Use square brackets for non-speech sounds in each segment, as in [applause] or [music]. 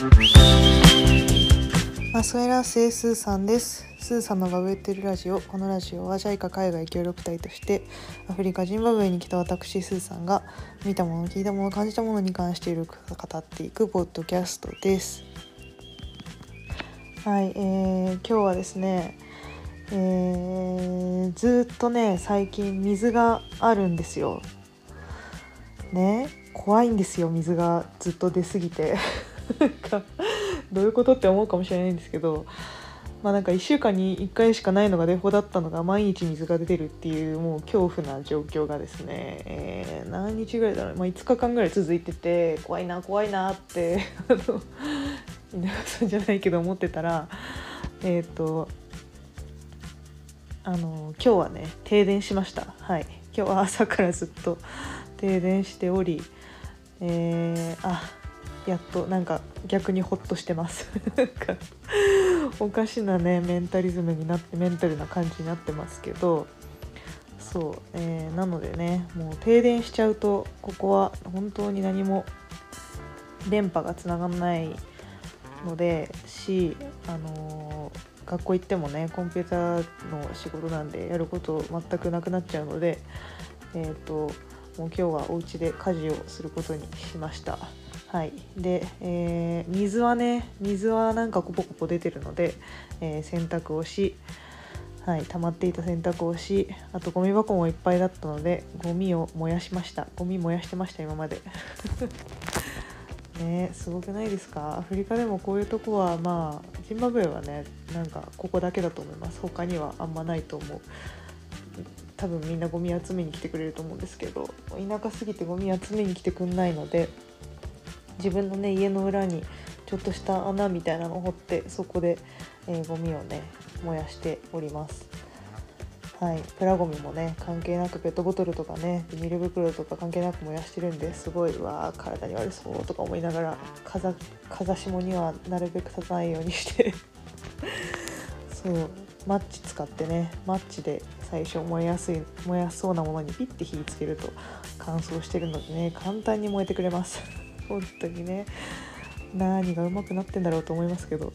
マスウェラスースーさんです。スーさんのバブってるラジオ。このラジオはジャイカ海外協力隊としてアフリカジンバブエに来た私スーさんが見たもの聞いたもの感じたものに関している語っていくポッドキャストです。はい、えー、今日はですねえー、ずっとね最近水があるんですよ。ね怖いんですよ水がずっと出過ぎて。なんかどういうことって思うかもしれないんですけどまあなんか1週間に1回しかないのがデフォだったのが毎日水が出てるっていうもう恐怖な状況がですね、えー、何日ぐらいだろう、まあ、5日間ぐらい続いてて怖いな怖いなってあの稲川さんじゃないけど思ってたらえっ、ー、とあの今日はね停電しました。はい。今日は朝からずっと停電しておりえー、あやっとなんか逆にホッとしてます。[laughs] おかしなねメンタリズムになってメンタルな感じになってますけどそう、えー、なのでねもう停電しちゃうとここは本当に何も電波がつながんないのでしあのー学校行ってもねコンピューターの仕事なんでやること全くなくなっちゃうのでえっ、ー、ともう今日はお家で家事をすることにしました。はい。で、えー、水はね水はなんかコポコポ出てるので、えー、洗濯をしはい溜まっていた洗濯をしあとゴミ箱もいっぱいだったのでゴミを燃やしました。ゴミ燃やしてました今まで。[laughs] ねすごくないですか？アフリカでもこういうとこはまあジンバブエはねなんかここだけだと思います。他にはあんまないと思う。多分みんなゴミ集めに来てくれると思うんですけど田舎すぎてゴミ集めに来てくんないので自分のね家の裏にちょっとした穴みたいなのを掘ってそこで、えー、ゴミをね燃やしております。はい、プラゴミもね関係なくペットボトルとかねビニール袋とか関係なく燃やしてるんですごいわ体に悪そうとか思いながら風風下にはなるべく立たないようにして。[laughs] そう。マッチ使ってねマッチで最初燃えやすい燃やそうなものにピッて火つけると乾燥してるのでね簡単に燃えてくれます。本当にね何がうまくなってんだろうと思いますけど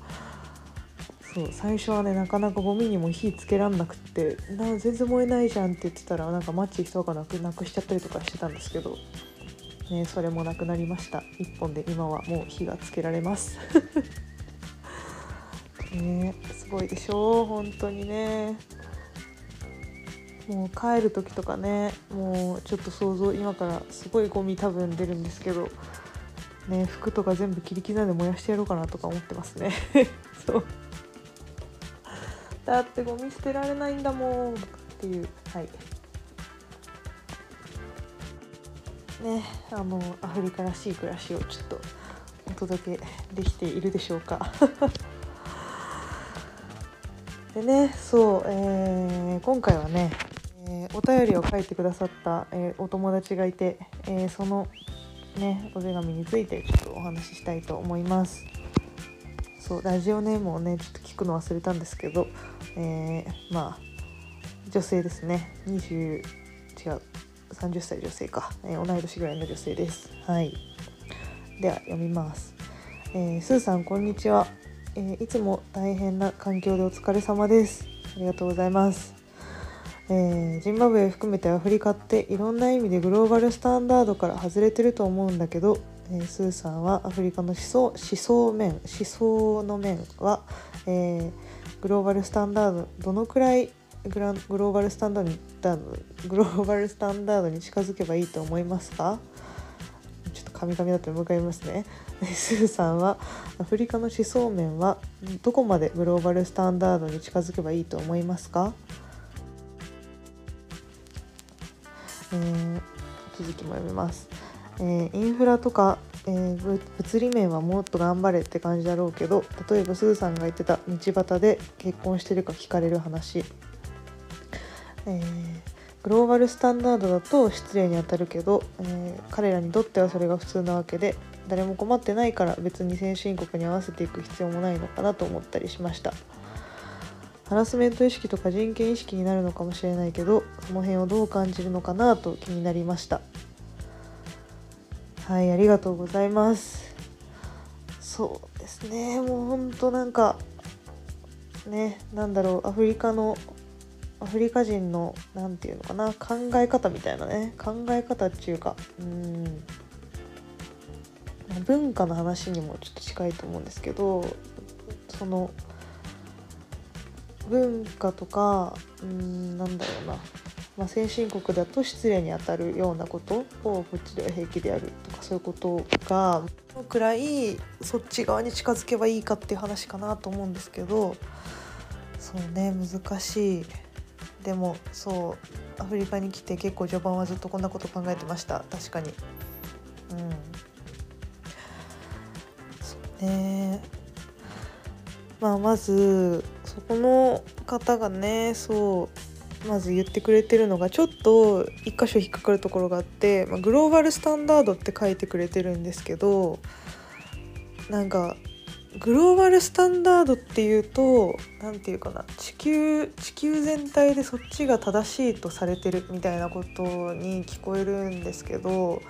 そう最初はねなかなかゴミにも火つけらんなくってな全然燃えないじゃんって言ってたらなんかマッチ人がなくなくしちゃったりとかしてたんですけど、ね、それもなくなりました。1本で今はもう火がつけられます。[laughs] ねすごいでしょ？う本当にね。もう帰る時とかねもうちょっと想像今からすごいゴミ多分出るんですけどね服とか全部切り刻んで燃やしてやろうかなとか思ってますね。[laughs] そう。だってゴミ捨てられないんだもんっていう。はい。ねあのアフリカらしい暮らしをちょっとお届けできているでしょうか。[laughs] でねそう、えー、今回はね、えー、お便りを書いてくださった、えー、お友達がいて、えそのねお手紙についてちょっとお話ししたいと思います。そうラジオネームをねちょっと聞くの忘れたんですけどえー、まあ女性ですね。20違う30歳女性か、えー、同い年ぐらいの女性です。はい。では読みます、えー、スーさんこんにちは、えいつも大変な環境でお疲れ様です。ありがとうございます。えー、ジンバブエ含めてアフリカっていろんな意味でグローバルスタンダードから外れてると思うんだけど、えー、スーさんはアフリカの思想思想面思想の面は、えー、グローバルスタンダードどのくらいグラグローバルスタンダードにグローバルスタンダードに近づけばいいと思いますか？ちょっとカミカミだと向かいますね。[laughs] スーさんはアフリカの思想面はどこまでグローバルスタンダードに近づけばいいと思いますか、えー、続きも読みます。えー、インフラとか、えー、物理面はもっと頑張れって感じだろうけど例えばすずさんが言ってた道端で結婚してるか聞かれる話、えー、グローバルスタンダードだと失礼にあたるけど、え彼らにとってはそれが普通なわけで誰も困ってないから別に先進国に合わせていく必要もないのかなと思ったりしました。ハラスメント意識とか人権意識になるのかもしれないけどその辺をどう感じるのかなと気になりました。はいありがとうございます。そうですね。もうほんとなんかねなんだろうアフリカのアフリカ人の何て言うのかな考え方みたいなね。考え方っていうかうん文化の話にもちょっと近いと思うんですけどその文化とかうんなんだろうな、まあ、先進国だと失礼にあたるようなことをこっちでは平気でやるとかそういうことがどのくらいそっち側に近づけばいいかっていう話かなと思うんですけどそうね難しい。でもそうアフリカに来て結構序盤はずっとこんなこと考えてました。確かに。うん。そうね。まあまずそこの方がねそうまず言ってくれてるのがちょっと一箇所引っかかるところがあって、まあ、グローバルスタンダードって書いてくれてるんですけどなんかグローバルスタンダードっていうと何て言うかな地球地球全体でそっちが正しいとされてるみたいなことに聞こえるんですけど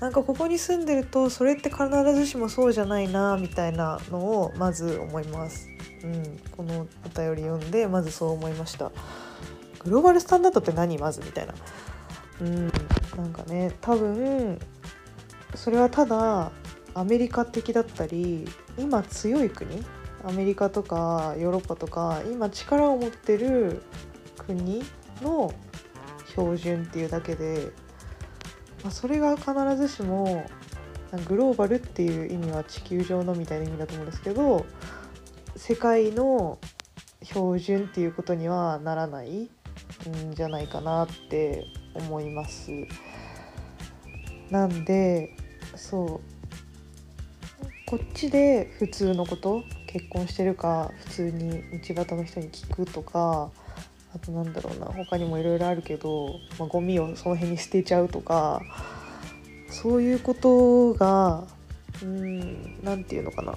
なんかここに住んでるとそれって必ずしもそうじゃないなみたいなのをまず思います。うん、このお便り読んでまずそう思いました。グローバルスタンダードって何？まずみたいな。うん、なんかね多分それはただアメリカ的だったり今強い国アメリカとかヨーロッパとか今力を持ってる国の標準っていうだけで、まあ、それが必ずしもグローバルっていう意味は地球上のみたいな意味だと思うんですけど世界の標準っていうことにはならないんじゃないかなって思います。なんでそうこっちで普通のこと結婚してるか普通に道端の人に聞くとかあとなんだろうな他にもいろいろあるけど、まあ、ゴミをその辺に捨てちゃうとかそういうことがうん何て言うのかな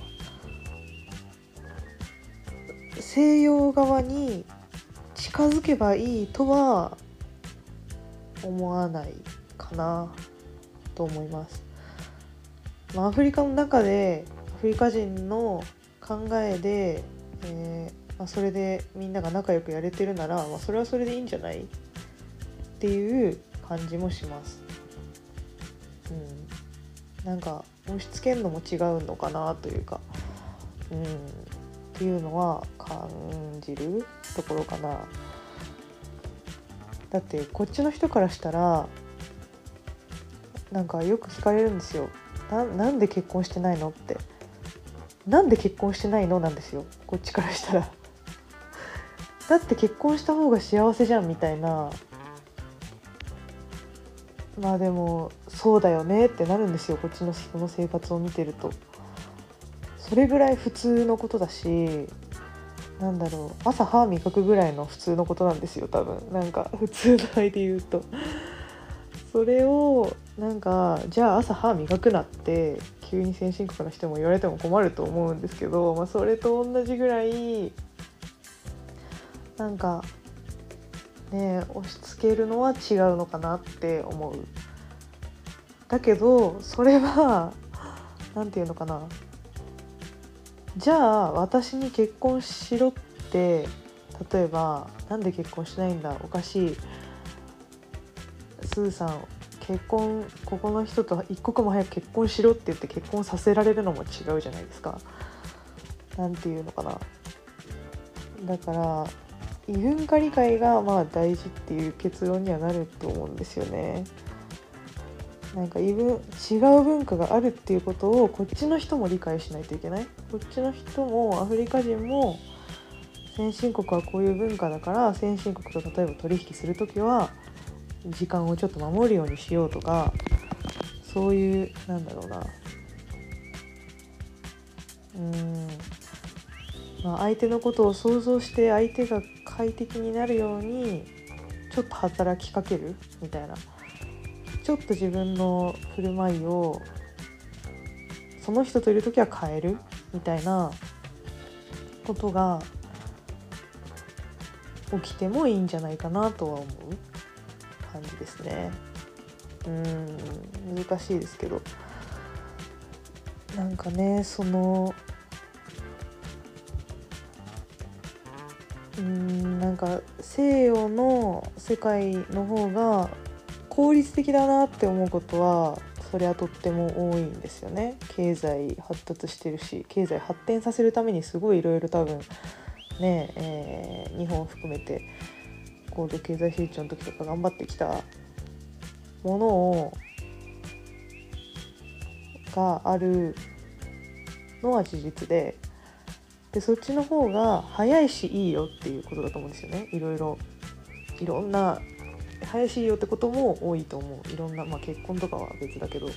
西洋側に近づけばいいとは思わないかなと思います。まあ、アフリカの中でアフリカ人の考えで、えー、まあ、それでみんなが仲良くやれてるなら、まあ、それはそれでいいんじゃないっていう感じもします。うん、なんか押し付けるのも違うのかなというか、うん、っていうのは感じるところかな。だってこっちの人からしたらなんかよく聞かれるんですよ。ななんで結婚してないのって。なんで結婚してないのなんですよ。こっちからしたら。[laughs] だって結婚した方が幸せじゃんみたいな。まあでもそうだよねってなるんですよ。こっちの人の生活を見てると。それぐらい普通のことだしなんだろう朝歯磨くぐらいの普通のことなんですよ多分。なんか普通の愛で言うと。それをなんかじゃあ朝歯磨くなって急に先進国の人も言われても困ると思うんですけど、まあ、それと同じぐらいなんかね押し付けるのは違うのかなって思う。だけどそれは何て言うのかな。じゃあ私に結婚しろって例えば「なんで結婚しないんだおかしい」スーさん結婚ここの人と一刻も早く結婚しろって言って結婚させられるのも違うじゃないですか。なんていうのかな。だから異文化理解がまあ大事っていう結論にはなると思うんですよね。なんか異文違う文化があるっていうことをこっちの人も理解しないといけない？こっちの人もアフリカ人も先進国はこういう文化だから先進国と例えば取引する時は時間をちょっと守るようにしようとかそういうなんだろうな。うん。まあ相手のことを想像して相手が快適になるようにちょっと働きかけるみたいな。ちょっと自分の振る舞いをその人といる時は変えるみたいなことが起きてもいいんじゃないかなとは思う。感じですねうん難しいですけどなんかねそのうんなんか西洋の世界の方が効率的だなって思うことはそれはとっても多いんですよね。経済発達してるし経済発展させるためにすごいいろいろ多分ね、えー、日本を含めて高度経済成長の時とか頑張ってきたものをがあるのは事実ででそっちの方が早いしいいよっていうことだと思うんですよね。いろいろいろんな早いしよってことも多いと思う。いろんな、まあ、結婚とかは別だけど。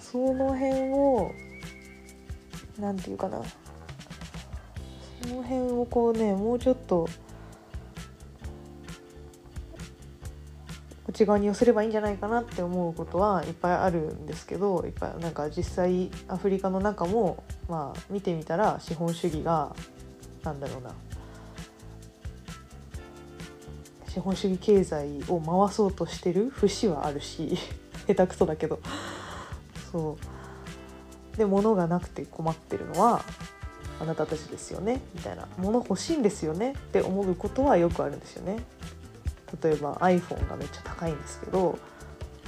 その辺を何て言うかな。その辺をこうねもうちょっと内側に寄せればいいんじゃないかなって思うことはいっぱいあるんですけどいっぱいなんか実際アフリカの中もまあ見てみたら資本主義がなんだろうな。資本主義経済を回そうとしてる節はあるし [laughs] 下手くそだけど。そう。で物がなくて困ってるのはあなたたちですよねみたいな。物欲しいんですよねって思うことはよくあるんですよね。例えば iPhone がめっちゃ高いんですけど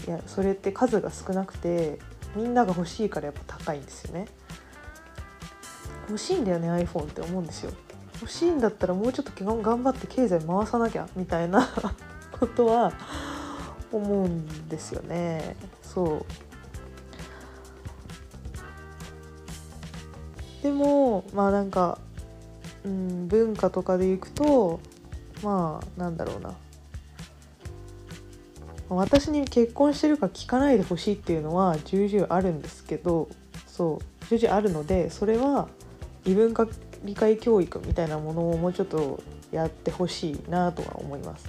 いやそれって数が少なくてみんなが欲しいからやっぱ高いんですよね。欲しいんだよね iPhone って思うんですよ。欲しいんだったらもうちょっと頑張って経済回さなきゃみたいな [laughs] ことは思うんですよね。そう。でもまあなんか、うん、文化とかでいくとまあなんだろうな。私に結婚してるか聞かないでほしいっていうのは重々あるんですけどそう重々あるのでそれは異文化理解教育みたいなものをもうちょっとやってほしいなとは思います。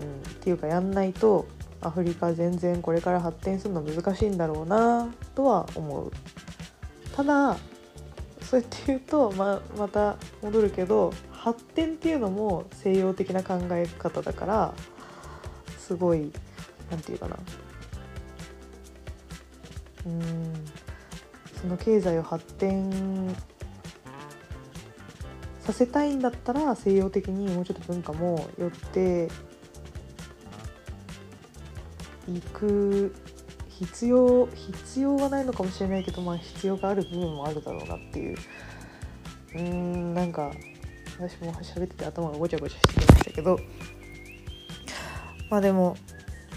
うん、っていうかやんないとアフリカ全然これから発展するの難しいんだろうなとは思う。ただそうやって言うとままた戻るけど発展っていうのも西洋的な考え方だからすごい何て言うかなうんその経済を発展させたいんだったら西洋的にもうちょっと文化も寄っていく必要必要はないのかもしれないけどまあ必要がある部分もあるだろうなっていう。うんなんか私も喋ってて頭がごちゃごちゃしてましたけど。まあでも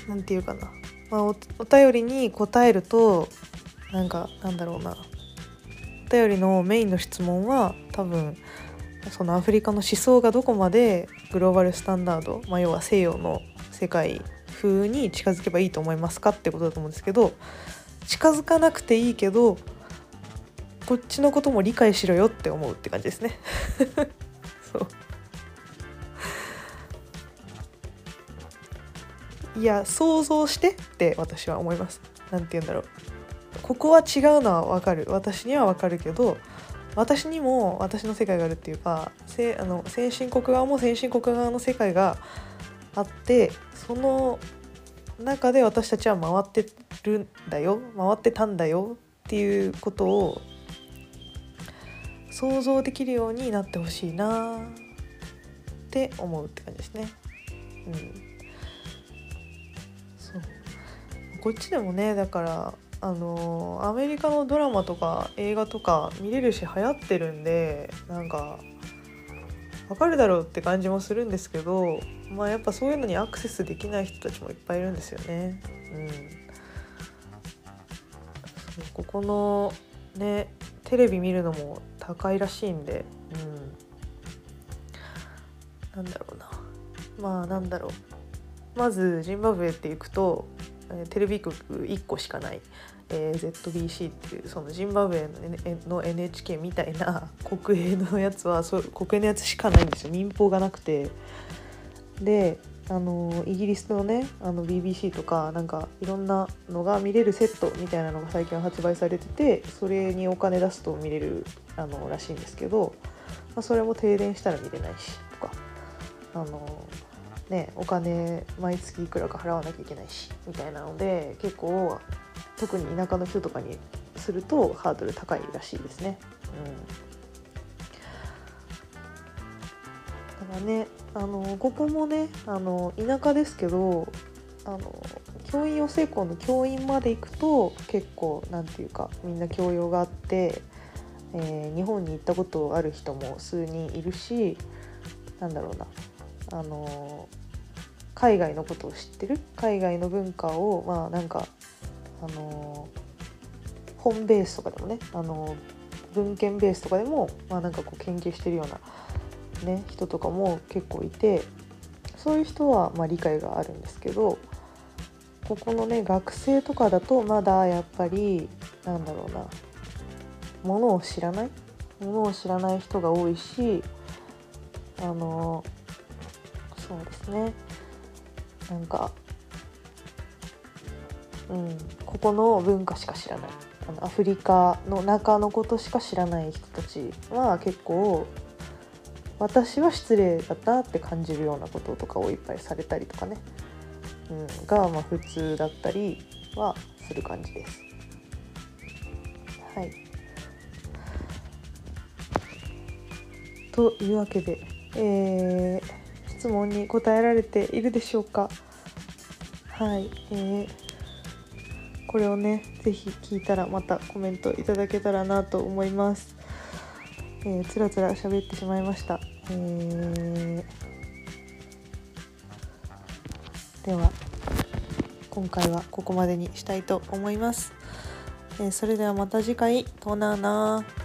何て言うかな、まあお、お便りに答えるとなんかなんだろうな。お便りのメインの質問は多分そのアフリカの思想がどこまでグローバルスタンダード、まあ、要は西洋の世界風に近づけばいいと思いますかってことだと思うんですけど近づかなくていいけどこっちのことも理解しろよって思うって感じですね。[laughs] そう。いや想像してって私は思います。何て言うんだろう。ここは違うのは分かる。私には分かるけど私にも私の世界があるっていうかせあの先進国側も先進国側の世界があってその中で私たちは回ってるんだよ回ってたんだよっていうことを想像できるようになってほしいなって思うって感じですね。うんこっちでもねだからあのアメリカのドラマとか映画とか見れるし流行ってるんでなんかわかるだろうって感じもするんですけどまあやっぱそういうのにアクセスできない人たちもいっぱいいるんですよね。うん、ここのねテレビ見るのも高いらしいんで、うん、なんだろうな。まあなんだろう。まずジンバブエって行くとテレビ局1個しかない、えー、ZBC っていうそのジンバブエの NHK みたいな国営のやつはそ国営のやつしかないんですよ民放がなくてであのイギリスのねあの BBC とかなんかいろんなのが見れるセットみたいなのが最近発売されててそれにお金出すと見れるあのらしいんですけど、まあ、それも停電したら見れないしとかあのねお金毎月いくらか払わなきゃいけないしみたいなので結構特に田舎の人とかにするとハードル高いらしいですね。うん、だからねあのここもねあの田舎ですけどあの教員養成校の教員まで行くと結構なんていうかみんな教養があって、えー、日本に行ったことある人も数人いるしなんだろうなあの海外のことを知ってる海外の文化をまあなんかあの本ベースとかでもねあの文献ベースとかでもまあなんかこう研究してるような、ね、人とかも結構いてそういう人はまあ理解があるんですけどここのね学生とかだとまだやっぱりなんだろうなものを知らないものを知らない人が多いしあのそうですね。なんかうんここの文化しか知らない。あのアフリカの中のことしか知らない人たちは結構私は失礼だったって感じるようなこととかをいっぱいされたりとかね、うん、がまあ普通だったりはする感じです。はい、というわけで、えー、質問に答えられているでしょうか？はい、えー、これをね是非聞いたらまたコメントいただけたらなと思います。えー、つらつら喋ってしまいました。えー、では今回はここまでにしたいと思います。えー、それではまた次回トナーナー。